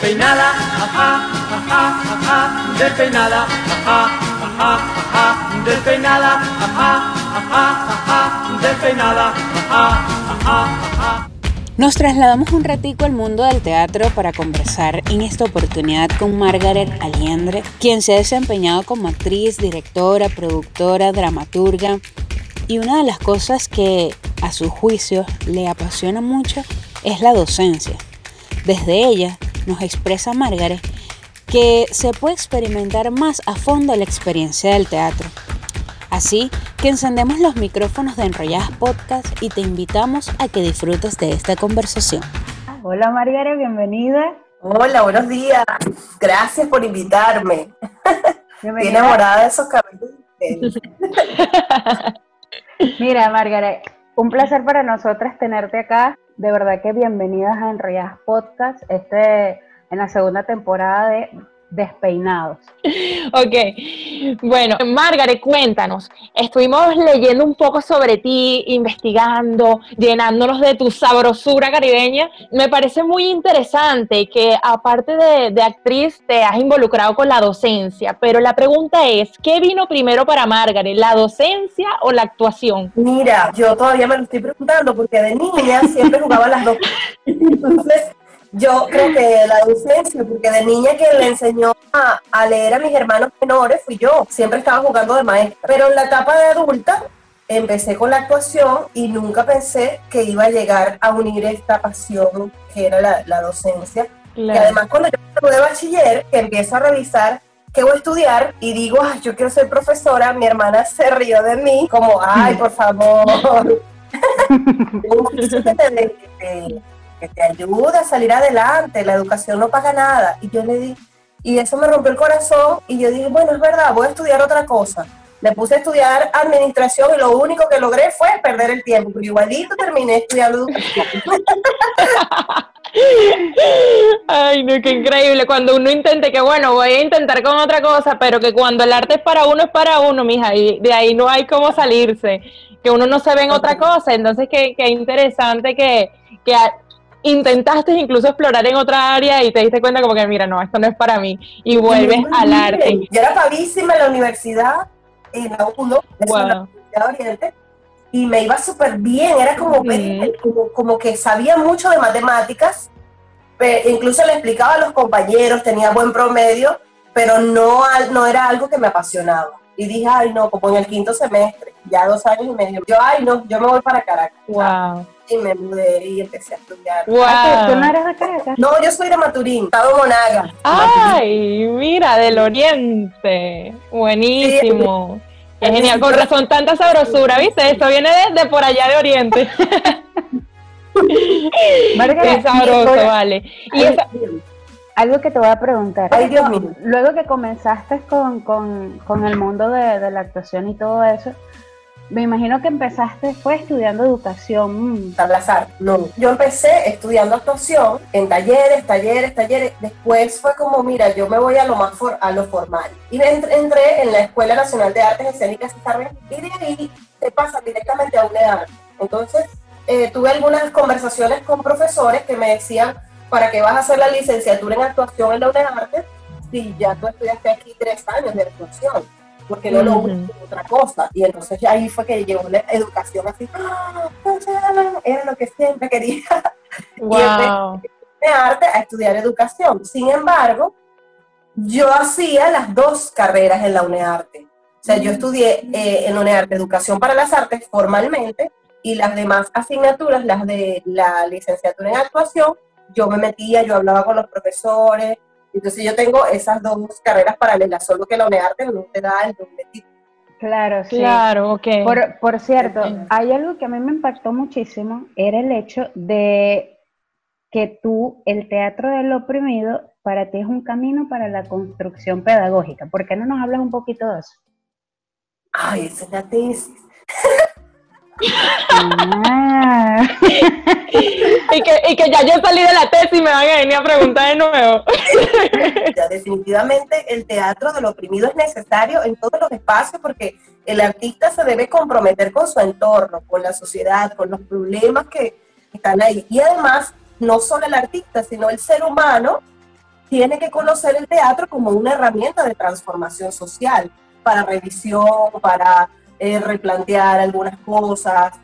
despeinada, ajá, ajá, ajá, despeinada, ajá, ajá, ajá, despeinada, ajá, ajá, ajá, despeinada, ajá, ajá, ajá. Nos trasladamos un ratico al mundo del teatro para conversar en esta oportunidad con Margaret Aliendre, quien se ha desempeñado como actriz, directora, productora, dramaturga. Y una de las cosas que a su juicio le apasiona mucho es la docencia. Desde ella nos expresa Margaret que se puede experimentar más a fondo la experiencia del teatro. Así que encendemos los micrófonos de Enrolladas Podcast y te invitamos a que disfrutes de esta conversación. Hola Margaret, bienvenida. Hola, buenos días. Gracias por invitarme. Estoy enamorada de esos cabellos. Mira, Margaret, un placer para nosotras tenerte acá. De verdad que bienvenidas a Enrolladas Podcast, este en la segunda temporada de despeinados. Ok, bueno, Margaret, cuéntanos. Estuvimos leyendo un poco sobre ti, investigando, llenándonos de tu sabrosura caribeña. Me parece muy interesante que aparte de, de, actriz te has involucrado con la docencia, pero la pregunta es, ¿qué vino primero para Margaret, la docencia o la actuación? Mira, yo todavía me lo estoy preguntando porque de niña siempre jugaba las dos. Entonces, yo creo que la docencia, porque de niña quien le enseñó a, leer a mis hermanos menores fui yo. Siempre estaba jugando de maestra. Pero en la etapa de adulta empecé con la actuación y nunca pensé que iba a llegar a unir esta pasión que era la, docencia. Y además cuando yo de bachiller, que empiezo a revisar qué voy a estudiar y digo, ay, yo quiero ser profesora, mi hermana se rió de mí, como, ay, por favor. que te ayuda a salir adelante, la educación no paga nada. Y yo le di, y eso me rompió el corazón y yo dije, bueno, es verdad, voy a estudiar otra cosa. Me puse a estudiar administración y lo único que logré fue perder el tiempo, pero igualito terminé estudiando educación. Ay, no, qué increíble. Cuando uno intente que, bueno, voy a intentar con otra cosa, pero que cuando el arte es para uno, es para uno, mija, y de ahí no hay cómo salirse. Que uno no se ve en otra cosa. Entonces, qué, qué interesante que, que intentaste incluso explorar en otra área y te diste cuenta como que, mira, no, esto no es para mí, y vuelves al arte. Yo era pavísima en la universidad, en la UNO, en la Universidad Oriente, y me iba súper bien, era como, como, como, que sabía mucho de matemáticas, incluso le explicaba a los compañeros, tenía buen promedio, pero no, no era algo que me apasionaba. Y dije, ay, no, como en el quinto semestre, ya dos años y medio, yo, ay, no, yo me voy para Caracas. Wow y me mudé y empecé a estudiar. Wow. ¿Tú no eres de Caracas? No, yo soy de Maturín, Estado Monaga. Ay, mira, del oriente. Buenísimo. es genial, con razón tanta sabrosura, ¿viste? Esto viene de, por allá de Oriente. Qué sabroso, vale. Y algo que te voy a preguntar. Ay, Dios mío. Luego que comenzaste con, con, con el mundo de, de, la actuación y todo eso, me imagino que empezaste fue estudiando educación. Salazar, no. Yo empecé estudiando actuación en talleres, talleres, talleres. Después fue como, mira, yo me voy a lo más a lo formal. Y entré en la Escuela Nacional de Artes Escénicas y de ahí te pasa directamente a UNEAR. Entonces, eh, tuve algunas conversaciones con profesores que me decían, ¿para qué vas a hacer la licenciatura en actuación en la UNEAR si ya tú estudiaste aquí tres años de actuación? porque no lo uso otra cosa. Y entonces ahí fue que llegó la educación así, ¡Ah, era lo que siempre quería. Wow. Y arte a estudiar educación. Sin embargo, yo hacía las dos carreras en la UNEARTE. O sea, yo estudié eh, en UNEARTE Educación para las Artes formalmente y las demás asignaturas, las de la licenciatura en actuación, yo me metía, yo hablaba con los profesores, entonces yo tengo esas dos carreras paralelas, solo que la UNEARTE no te da el doble título. Claro, sí. Claro, ok. Por, por cierto, hay algo que a mí me impactó muchísimo, era el hecho de que tú, el teatro del oprimido, para ti es un camino para la construcción pedagógica. ¿Por qué no nos hablas un poquito de eso? Ay, esa es la tesis. Ah. y, que, ya yo salí de la tesis y me van a venir a preguntar de nuevo. definitivamente el teatro del oprimido es necesario en todos los espacios porque el artista se debe comprometer con su entorno, con la sociedad, con los problemas que están ahí. Y además, no solo el artista, sino el ser humano tiene que conocer el teatro como una herramienta de transformación social, para revisión, para eh, replantear algunas cosas,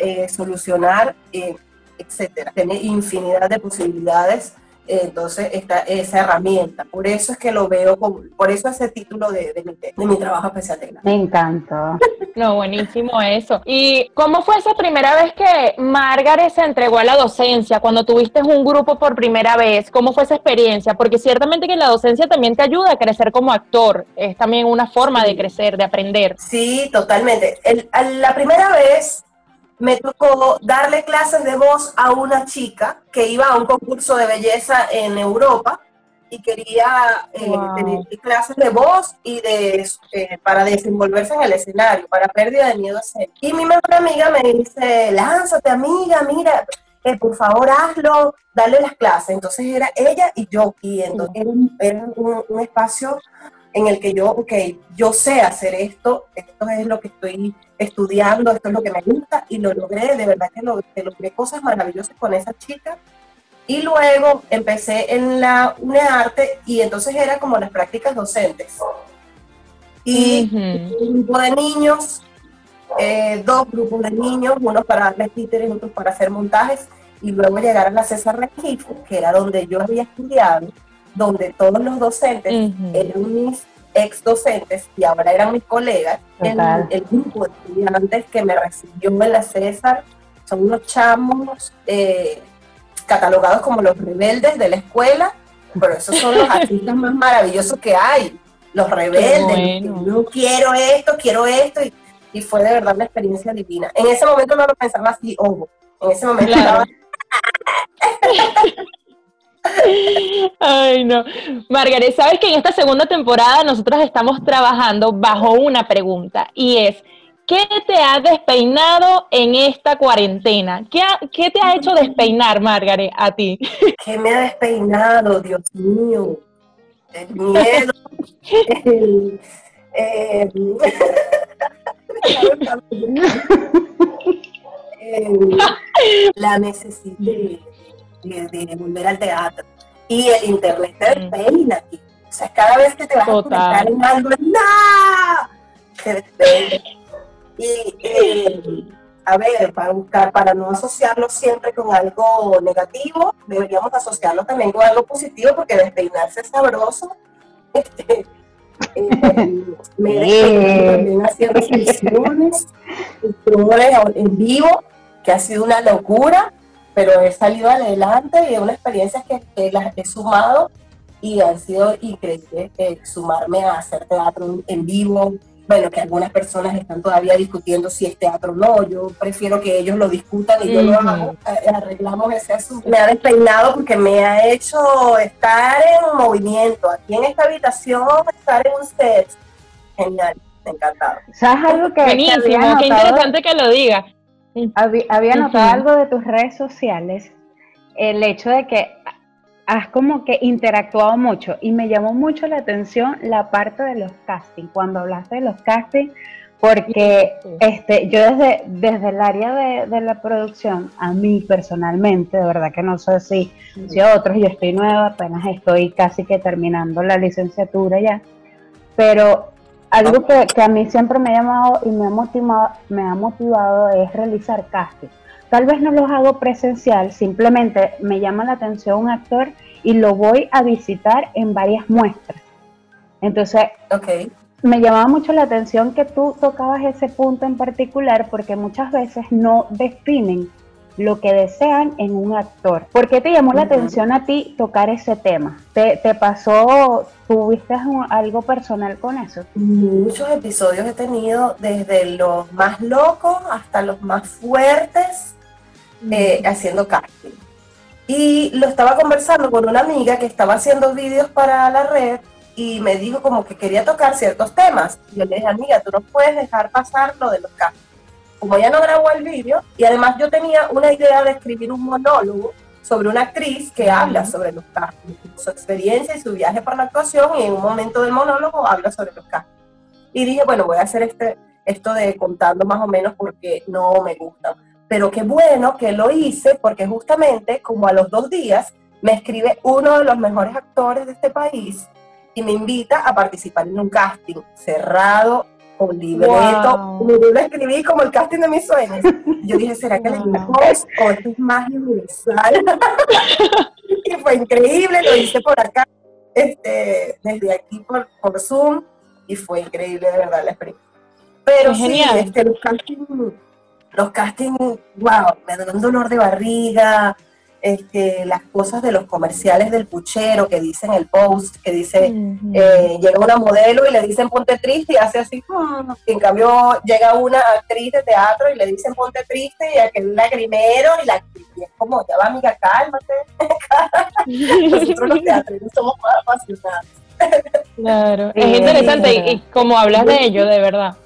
eh, solucionar, eh, etcétera. Tiene infinidad de posibilidades entonces esta, esa herramienta. Por eso es que lo veo, por eso ese título de, de, mi, de mi trabajo especial de Me encantó. No, buenísimo eso. ¿Y cómo fue esa primera vez que Margaret se entregó a la docencia, cuando tuviste un grupo por primera vez? ¿Cómo fue esa experiencia? Porque ciertamente que la docencia también te ayuda a crecer como actor, es también una forma de crecer, de aprender. Sí, totalmente. El, la primera vez me tocó darle clases de voz a una chica que iba a un concurso de belleza en Europa y quería eh, tener clases de voz y de eh, para desenvolverse en el escenario, para pérdida de miedo a ser. Y mi mejor amiga me dice, lánzate amiga, mira, eh, por favor hazlo, dale las clases. Entonces era ella y yo, y entonces era, un, un, espacio en el que yo, ok, yo sé hacer esto, esto es lo que estoy estudiando, esto es lo que me gusta y lo logré, de verdad que, lo, que logré cosas maravillosas con esa chica. Y luego empecé en la UNEARTE y entonces era como las prácticas docentes. Y un grupo de niños, eh, dos grupos de niños, unos para darles títeres, otros para hacer montajes, y luego llegar a la César Regifo, que era donde yo había estudiado, donde todos los docentes eran mis ex docentes y ahora eran mis colegas, el, el, grupo de estudiantes que me recibió en la César son unos chamos eh, catalogados como los rebeldes de la escuela, pero esos son los artistas más maravillosos que hay, los rebeldes, no quiero esto, quiero esto, y, y, fue de verdad una experiencia divina. En ese momento no lo pensaba así, ojo, en ese momento estaba... Ay, no. Margaret, sabes que en esta segunda temporada nosotros estamos trabajando bajo una pregunta y es, ¿qué te ha despeinado en esta cuarentena? ¿Qué, te ha hecho despeinar, Margaret, a ti? ¿Qué me ha despeinado, Dios mío? El miedo, la necesidad de, volver al teatro. Y el internet te despeina aquí. O sea, cada vez que te vas a conectar en algo, ¡no! Y, eh, a ver, para buscar, para no asociarlo siempre con algo negativo, deberíamos asociarlo también con algo positivo, porque despeinarse es sabroso. Este, eh, me he también haciendo sesiones, en vivo, que ha sido una locura pero he salido adelante y es una experiencia que, que las he sumado y han sido increíble eh, sumarme a hacer teatro en vivo. Bueno, que algunas personas están todavía discutiendo si es teatro o no. Yo prefiero que ellos lo discutan y yo lo hago. Eh, arreglamos ese asunto. Me ha despeinado porque me ha hecho estar en movimiento. Aquí en esta habitación, estar en un set. Genial, encantado. ¿Sabes algo que, Buenísimo, qué interesante que lo diga. Había, notado algo de tus redes sociales, el hecho de que has como que interactuado mucho y me llamó mucho la atención la parte de los castings, cuando hablaste de los castings, porque este, yo desde, desde el área de, la producción, a mí personalmente, de verdad que no sé si, si a otros, yo estoy nueva, apenas estoy casi que terminando la licenciatura ya, pero algo que, a mí siempre me ha llamado y me ha motivado, me ha motivado es realizar casting. Tal vez no los hago presencial, simplemente me llama la atención un actor y lo voy a visitar en varias muestras. Entonces, okay. me llamaba mucho la atención que tú tocabas ese punto en particular porque muchas veces no definen lo que desean en un actor. ¿Por qué te llamó la atención a ti tocar ese tema? ¿Te, te pasó, tuviste algo personal con eso? Muchos episodios he tenido desde los más locos hasta los más fuertes eh, haciendo casting. Y lo estaba conversando con una amiga que estaba haciendo vídeos para la red y me dijo como que quería tocar ciertos temas. Y yo le dije, amiga, tú no puedes dejar pasar lo de los castings como ya no grabó el vídeo, y además yo tenía una idea de escribir un monólogo sobre una actriz que habla sobre los castings, su experiencia y su viaje por la actuación, y en un momento del monólogo habla sobre los castings. Y dije, bueno, voy a hacer este, esto de contando más o menos porque no me gusta. Pero qué bueno que lo hice, porque justamente como a los dos días me escribe uno de los mejores actores de este país y me invita a participar en un casting cerrado, con libreto. Wow. Yo lo escribí como el casting de mis sueños. Yo dije, ¿será que wow. le o esto es magia universal? y fue increíble, lo hice por acá, este, desde aquí por, por Zoom, y fue increíble, de verdad, la experiencia. Pero sí, genial. Este, los castings, los castings, wow, me dan un dolor de barriga, este, las cosas de los comerciales del puchero que dicen el post, que dice, uh -huh. eh, llega una modelo y le dicen ponte triste y hace así, hmm". y en cambio llega una actriz de teatro y le dicen ponte triste y aquel lagrimero y, la, y es como, ya va amiga, cálmate. Nosotros los teatros somos más apasionados. Claro, es interesante y, y como hablas de ello, de verdad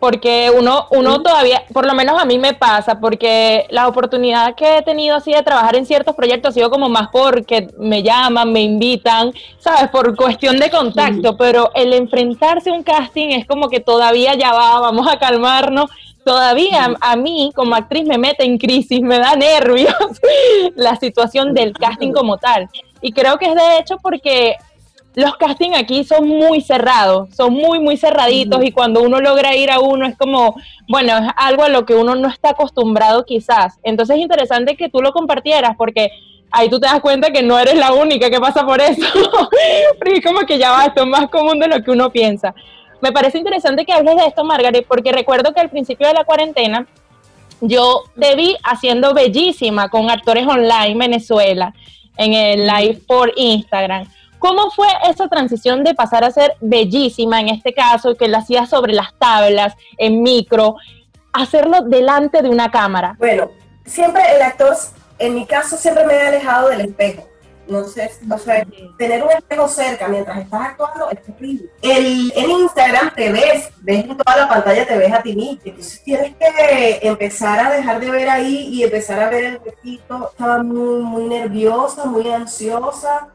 porque uno, uno todavía, por lo menos a mí me pasa, porque la oportunidad que he tenido así de trabajar en ciertos proyectos ha sido como más porque me llaman, me invitan, ¿sabes? Por cuestión de contacto, pero el enfrentarse a un casting es como que todavía ya va, vamos a calmarnos. Todavía a mí como actriz me mete en crisis, me da nervios la situación del casting como tal. Y creo que es de hecho porque los castings aquí son muy cerrados, son muy, muy cerraditos y cuando uno logra ir a uno es como, bueno, es algo a lo que uno no está acostumbrado quizás. Entonces es interesante que tú lo compartieras porque ahí tú te das cuenta que no eres la única que pasa por eso, porque es como que ya va, esto es más común de lo que uno piensa. Me parece interesante que hables de esto, Margaret, porque recuerdo que al principio de la cuarentena yo te vi haciendo bellísima con actores online Venezuela en el live por Instagram. ¿Cómo fue esa transición de pasar a ser bellísima, en este caso, que la hacías sobre las tablas, en micro, hacerlo delante de una cámara? Bueno, siempre el actor, en mi caso, siempre me he alejado del espejo. No sé, o sea, tener un espejo cerca mientras estás actuando es terrible. El, en Instagram te ves, ves en toda la pantalla, te ves a ti mismo. Entonces tienes que empezar a dejar de ver ahí y empezar a ver el vestido. Estaba muy, muy nerviosa, muy ansiosa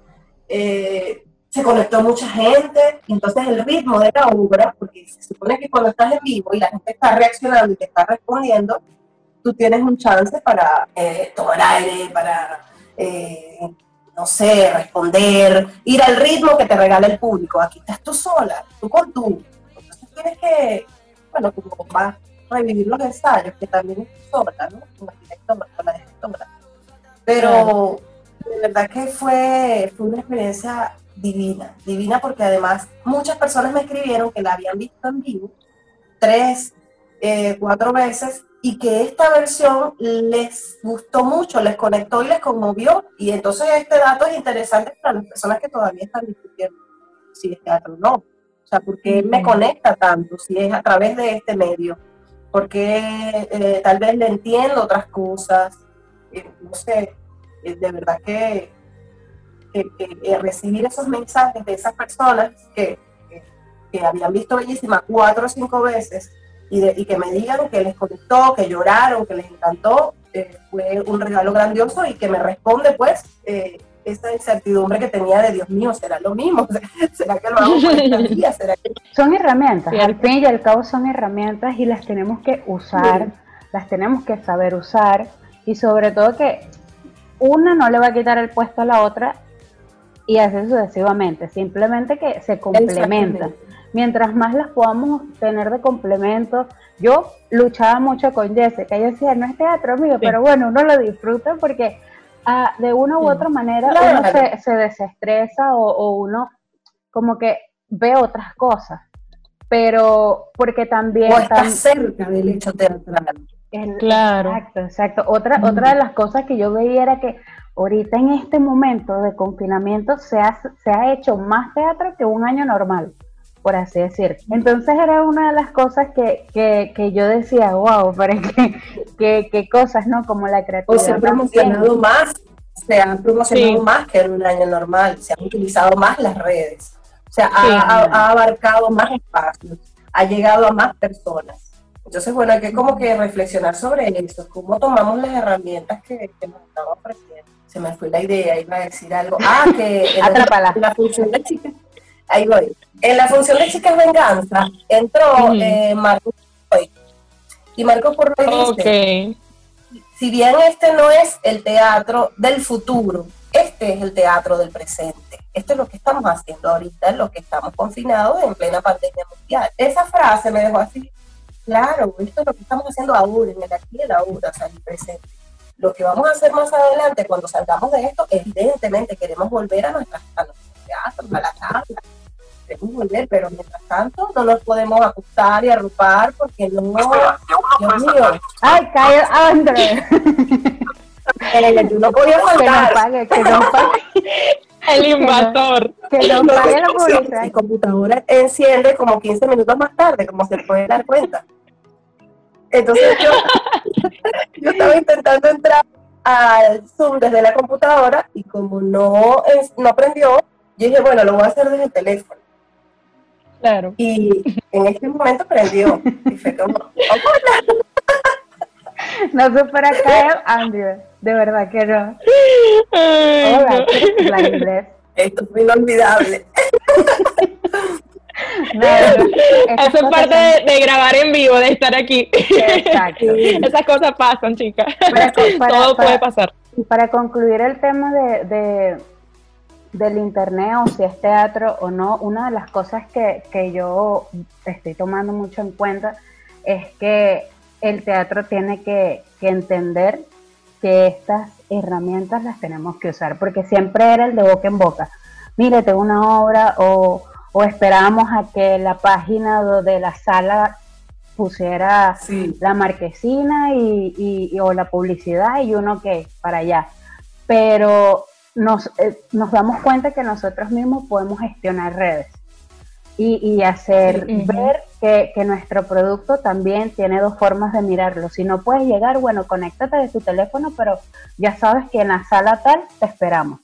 eh, se conectó mucha gente, y entonces el ritmo de la obra, porque se supone que cuando estás en vivo y la gente está reaccionando y te está respondiendo, tú tienes un chance para eh, tomar aire, para, eh, no sé, responder, ir al ritmo que te regala el público. Aquí estás tú sola, tú con tú. Entonces tienes que, bueno, tú vas a revivir los ensayos, que también es sola, ¿no? Directora, con la directora. Pero de verdad que fue, fue una experiencia divina, divina porque además muchas personas me escribieron que la habían visto en vivo tres, eh, cuatro veces y que esta versión les gustó mucho, les conectó y les conmovió. Y entonces este dato es interesante para las personas que todavía están discutiendo si es teatro o no. O sea, ¿por qué me conecta tanto si es a través de este medio? Porque eh, tal vez le entiendo otras cosas, eh, no sé, de verdad que, que, que, recibir esos mensajes de esas personas que, que, habían visto Bellísima cuatro o cinco veces y, de, y, que me digan que les conectó, que lloraron, que les encantó, eh, fue un regalo grandioso y que me responde pues eh, esa incertidumbre que tenía de Dios mío, ¿será lo mismo? ¿Será que lo hago por esta día? ¿Será que... Son herramientas, sí. al fin y al cabo son herramientas y las tenemos que usar, sí. las tenemos que saber usar y sobre todo que una no le va a quitar el puesto a la otra y así sucesivamente, simplemente que se complementan. Mientras más las podamos tener de complemento, yo luchaba mucho con Jessica, ella decía, no es teatro, amigo, sí. pero bueno, uno lo disfruta porque ah, de una u otra manera claro. uno se, se, desestresa o, o uno como que ve otras cosas, pero porque también... O está cerca del hecho teatral. El, claro. Exacto, exacto. Otra, mm. otra de las cosas que yo veía era que ahorita en este momento de confinamiento se ha, se ha hecho más teatro que un año normal, por así decir. Entonces era una de las cosas que, que, que yo decía, wow, pero que, que, que, cosas, ¿no? Como la creatividad. O se ha promocionado más, se ha promocionado sí. más que en un año normal, se han utilizado más las redes, o sea, sí. ha, ha abarcado más espacios, ha llegado a más personas. Entonces, bueno, hay que como que reflexionar sobre eso, cómo tomamos las herramientas que, que nos están ofreciendo. Se me fue la idea, iba a decir algo. Ah, que en, la, en la función de chicas, ahí voy. En la función de chicas venganza entró -huh. eh. Y Marcos Porroy dice, okay. si bien este no es el teatro del futuro, es este es el teatro del presente. Esto es lo que estamos haciendo ahorita, en lo que estamos confinados en plena pandemia mundial. Esa frase me dejó así, claro, esto es lo que estamos haciendo ahora, en el aquí y el ahora, o sea, el presente. Lo que vamos a hacer más adelante, cuando salgamos de esto, evidentemente queremos volver a, nuestras, a nuestros teatros, a la casa, queremos volver, pero mientras tanto no nos podemos ajustar y arrupar porque no, Dios mío. Ay, cae Andrés. Eh, no podía faltar. Que no pague, que no pague. El invasor. Que no pague la publicidad. Mi computadora enciende como 15 minutos más tarde, como se puede dar cuenta. Entonces yo, yo estaba intentando entrar al Zoom desde la computadora y como no, no prendió, yo dije, bueno, lo voy a hacer desde el teléfono. Claro. Y en este momento prendió. Y fue como, No supera caer Andrew. De verdad que no. Ay, Hola, no. la inglés. esto fue inolvidable. No, Eso es parte de, de grabar en vivo, de estar aquí. Exacto. Esas cosas pasan, chicas. Para- para- Todo para- puede pasar. Y para concluir el tema de, de- del internet o si es teatro o no, una de las cosas que, que yo estoy tomando mucho en cuenta es que el teatro tiene que, que entender que estas herramientas las tenemos que usar, porque siempre era el de boca en boca. Mire, tengo una obra o, o esperábamos a que la página de la sala pusiera Sí. la marquesina y, y- y- o la publicidad y uno que para allá. Pero nos, eh, nos damos cuenta que nosotros mismos podemos gestionar redes y, y hacer ver que, que nuestro producto también tiene dos formas de mirarlo. Si no puedes llegar, bueno, conéctate de tu teléfono, pero ya sabes que en la sala tal te esperamos.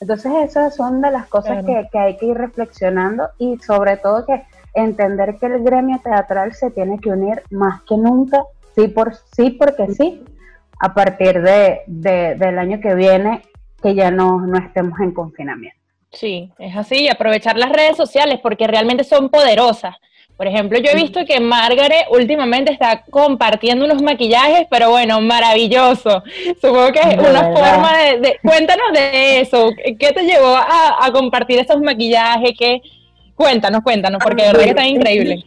Entonces esas son de las cosas Claro. que, que hay que ir reflexionando y sobre todo que entender que el gremio teatral se tiene que unir más que nunca, sí por sí porque sí, a partir de, de- del año que viene, que ya no, no estemos en confinamiento. Sí, es así, y aprovechar las redes sociales porque realmente son poderosas. Por ejemplo, yo he visto que Margaret últimamente está compartiendo unos maquillajes, pero bueno, maravilloso. Supongo que es De una verdad. forma de, de- Cuéntanos de eso. ¿Qué te llevó a, a compartir esos maquillajes? ¿Qué? Cuéntanos, cuéntanos, porque de verdad que están increíbles.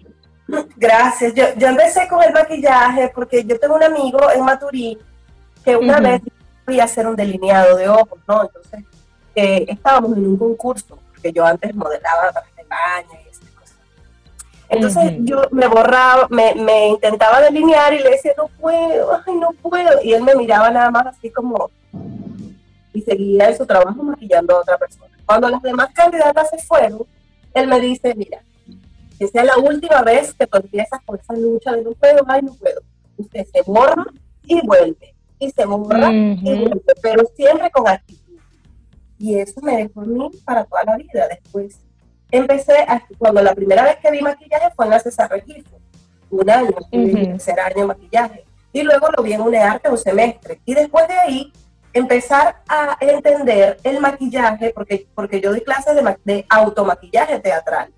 Gracias. Yo, yo empecé con el maquillaje porque yo tengo un amigo en Maturí que una vez fui a hacer un delineado de ojos, ¿no? Entonces, estábamos en un concurso, porque yo antes modelaba trajes de baño y esas cosas. Entonces yo me borraba, me, me intentaba delinear y le decía, no puedo, ay, no puedo. Y él me miraba nada más así como, y seguía en su trabajo maquillando a otra persona. Cuando las demás candidatas se fueron, él me dice, mira, que sea la última vez que tú empiezas con esa lucha de no puedo, ay, no puedo. Usted se borra y vuelve, y se borra y vuelve, pero siempre con actitud. Y eso me dejó a mí para toda la vida. Después empecé, a, cuando la primera vez que vi maquillaje fue en la César Registro, un año, Ujú. mi tercer año de maquillaje. Y luego lo vi en UNEARTE un semestre. Y después de ahí, empezar a entender el maquillaje, porque, porque yo doy clases de, de automaquillaje teatral.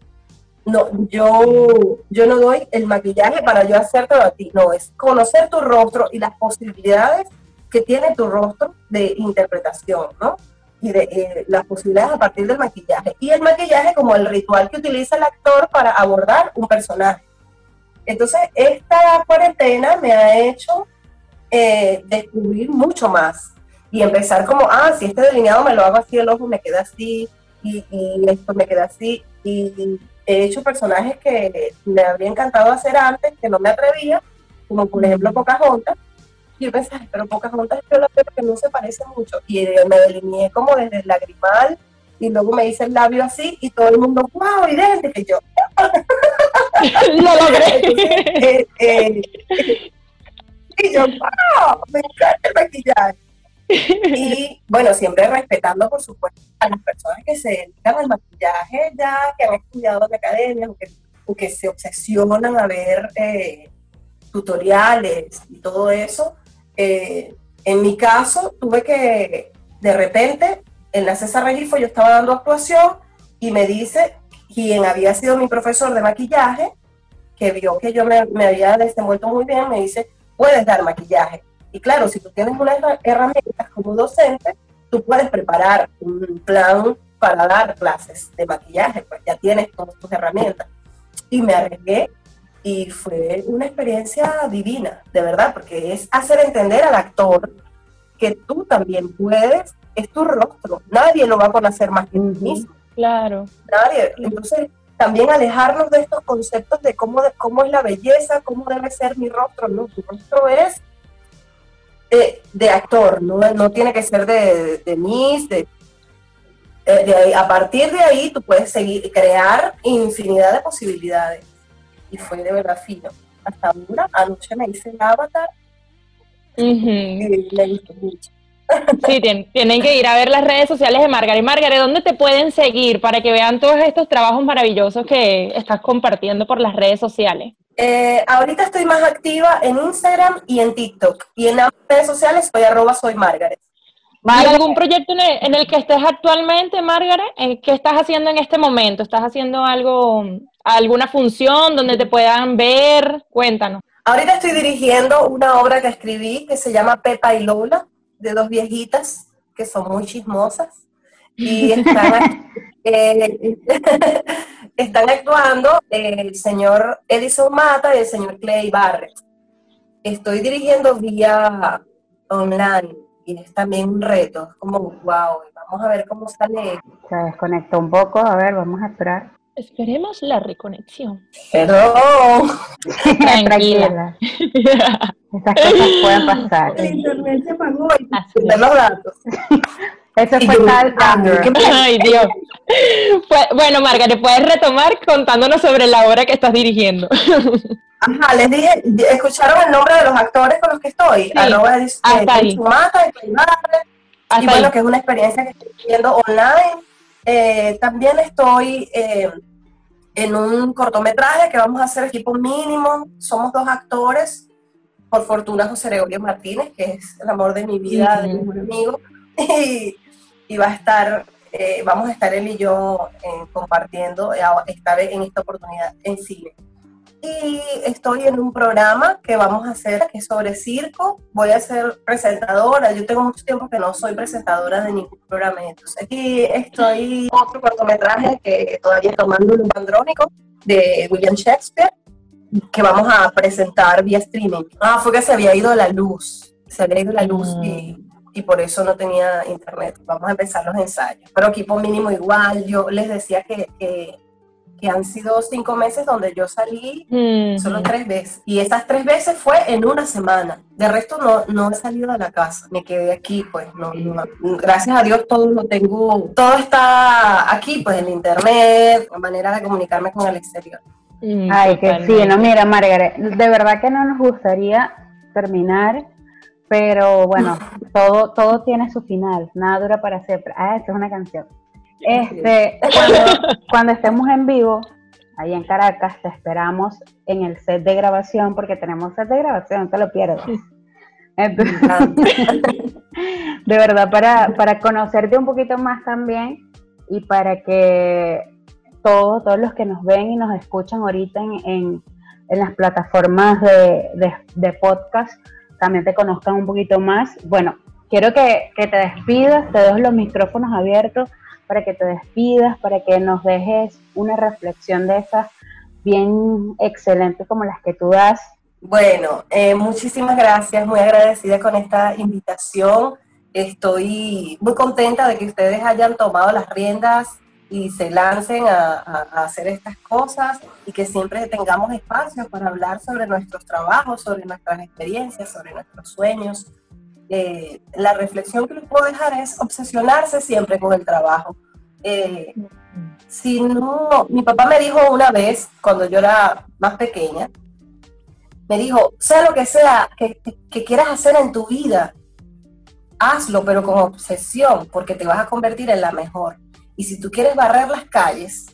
No, yo, yo no doy el maquillaje para yo hacértelo a ti, no, es conocer tu rostro y las posibilidades que tiene tu rostro de interpretación, ¿no? Y de eh, las posibilidades a partir del maquillaje. Y el maquillaje como el ritual que utiliza el actor para abordar un personaje. Entonces, esta cuarentena me ha hecho eh, descubrir mucho más y empezar como, ah, si este delineado me lo hago así, el ojo me queda así, y, y esto me queda así, y he hecho personajes que me habría encantado hacer antes, que no me atrevía, como por ejemplo Pocahontas, y yo pensé, "Ay, pero Pocahontas yo la veo que no se parece mucho, y eh, me delineé como desde el lagrimal, y luego me hice el labio así, y todo el mundo, wow, y yo, Lo logré. eh, eh, y yo, wow, me encanta el maquillaje. Y bueno, siempre respetando, por supuesto, a las personas que se dedican al maquillaje ya, que han estudiado en academias o que, o que se obsesionan a ver eh, tutoriales y todo eso. Eh, en mi caso, tuve que, de repente, en la César Regifo yo estaba dando actuación y me dice quien había sido mi profesor de maquillaje, que vio que yo me, había desenvuelto muy bien, me dice, puedes dar maquillaje. Y claro, si tú tienes unas herra- herramientas como docente, tú puedes preparar un plan para dar clases de maquillaje, pues ya tienes todas tus herramientas. Y me arriesgué y fue una experiencia divina, de verdad, porque es hacer entender al actor que tú también puedes, es tu rostro, nadie lo va a conocer más que tú mismo. Claro. Nadie. Entonces, también alejarnos de estos conceptos de cómo, de cómo es la belleza, cómo debe ser mi rostro. No, tu rostro es de, actor, ¿no? no tiene que ser de, de Miss, de, de, a partir de ahí tú puedes seguir, crear infinidad de posibilidades. Y fue de verdad fino. Hasta ahora, anoche me hice el avatar y me gustó mucho. Sí, tienen, que ir a ver las redes sociales de Margaret. Margaret, ¿dónde te pueden seguir para que vean todos estos trabajos maravillosos que estás compartiendo por las redes sociales? Eh, ahorita estoy más activa en Instagram y en TikTok. Y en las redes sociales soy arroba soy Margaret. ¿Hay algún proyecto en el, que estés actualmente, Margaret? ¿Qué estás haciendo en este momento? ¿Estás haciendo algo, alguna función donde te puedan ver? Cuéntanos. Ahorita estoy dirigiendo una obra que escribí que se llama Pepa y Lola de dos viejitas que son muy chismosas y están, eh, están actuando el señor Edison Mata y el señor Clay Barrett. Estoy dirigiendo vía online y es también un reto, es como wow, vamos a ver cómo sale. Se desconectó un poco, a ver, vamos a esperar. Esperemos la reconexión. Perdón. Tranquila. Esas cosas pueden pasar. El internet se apagó y los datos. Eso fue tal Ay, Dios. Pues, bueno, Margaret, puedes retomar contándonos sobre la obra que estás dirigiendo. Ajá, les dije, ¿escucharon el nombre de los actores con los que estoy? Sí, Arroba de. Sumata, y bueno, que es una experiencia que estoy viendo online. Eh, también estoy eh, en un cortometraje que vamos a hacer equipo mínimo. Somos dos actores. Por fortuna, José Gregorio Martínez, que es el amor de mi vida, de mi amigo. Y, va a estar, eh, vamos a estar él y yo compartiendo esta vez en esta oportunidad en cine. Y estoy en un programa que vamos a hacer, que es sobre circo. Voy a ser presentadora. Yo tengo mucho tiempo que no soy presentadora de ningún programa. Entonces, y estoy otro cortometraje que todavía tomando un andrónico de William Shakespeare, que vamos a presentar vía streaming. Ah, fue que se había ido la luz. Se había ido la luz y, mm. y por eso no tenía internet. Vamos a empezar los ensayos. Pero equipo mínimo igual. Yo les decía que, que que han sido cinco meses donde yo salí solo tres veces. Y esas tres veces fue en una semana. De resto no, no he salido de la casa. Me quedé aquí, pues. No, gracias a Dios todo lo tengo, todo está aquí, pues en internet, manera de comunicarme con el exterior. Mm, Ay, que sí, no, mira, Margaret, de verdad que no nos gustaría terminar, pero bueno, todo, todo tiene su final, nada dura para siempre. Ah, esa es una canción. Este, cuando, estemos en vivo, ahí en Caracas, te esperamos en el set de grabación, porque tenemos set de grabación, no te lo pierdas. de verdad, para, para conocerte un poquito más también y para que todos, todos los que nos ven y nos escuchan ahorita en, las plataformas de, de, podcast también te conozcan un poquito más. Bueno, quiero que, que te despidas, te dejo los micrófonos abiertos para que te despidas, para que nos dejes una reflexión de esas bien excelentes como las que tú das. Bueno, eh, muchísimas gracias, muy agradecida con esta invitación. Estoy muy contenta de que ustedes hayan tomado las riendas y se lancen a, hacer estas cosas y que siempre tengamos espacios para hablar sobre nuestros trabajos, sobre nuestras experiencias, sobre nuestros sueños, eh, la reflexión que les puedo dejar es obsesionarse siempre con el trabajo. Eh, mi papá me dijo una vez, cuando yo era más pequeña, me dijo, sea lo que sea que, que quieras hacer en tu vida, hazlo, pero con obsesión, porque te vas a convertir en la mejor. Y si tú quieres barrer las calles,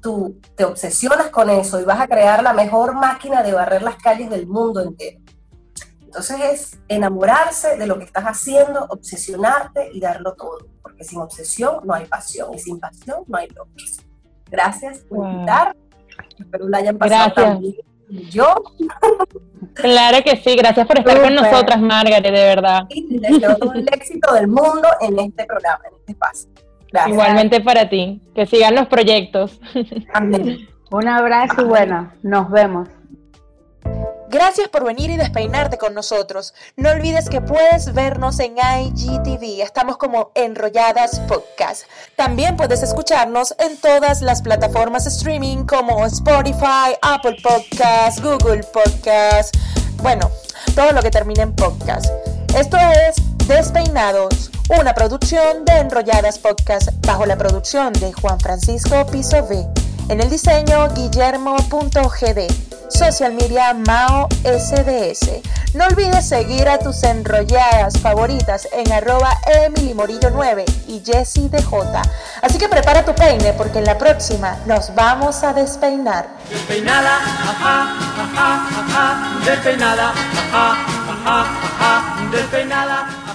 tú te obsesionas con eso y vas a crear la mejor máquina de barrer las calles del mundo entero. Entonces es enamorarse de lo que estás haciendo, obsesionarte y darlo todo, porque sin obsesión no hay pasión y sin pasión no hay logros. Gracias por invitar. Espero la hayan pasado Gracias. Yo. Claro que sí, gracias por estar con nosotras, Margaret, de verdad. Y deseo todo el éxito del mundo en este programa, en este espacio. Gracias. Igualmente para ti, que sigan los proyectos. Amén. Un abrazo y bueno, nos vemos. Gracias por venir y despeinarte con nosotros. No olvides que puedes vernos en IGTV. Estamos como Enrolladas Podcast. También puedes escucharnos en todas las plataformas streaming como Spotify, Apple Podcasts, Google Podcasts. Bueno, todo lo que termine en podcast. Esto es Despeinados, una producción de Enrolladas Podcast bajo la producción de Juan Francisco Piso V. En el diseño, guillermo.gd. Social media Mao SDS. No olvides seguir a tus enrolladas favoritas en arroba Emily Morillo 9 y Jessie DJ. Así que prepara tu peine porque en la próxima nos vamos a despeinar. Despeinada, ajá, ajá, ajá, despeinada, ajá, ajá, ajá, despeinada.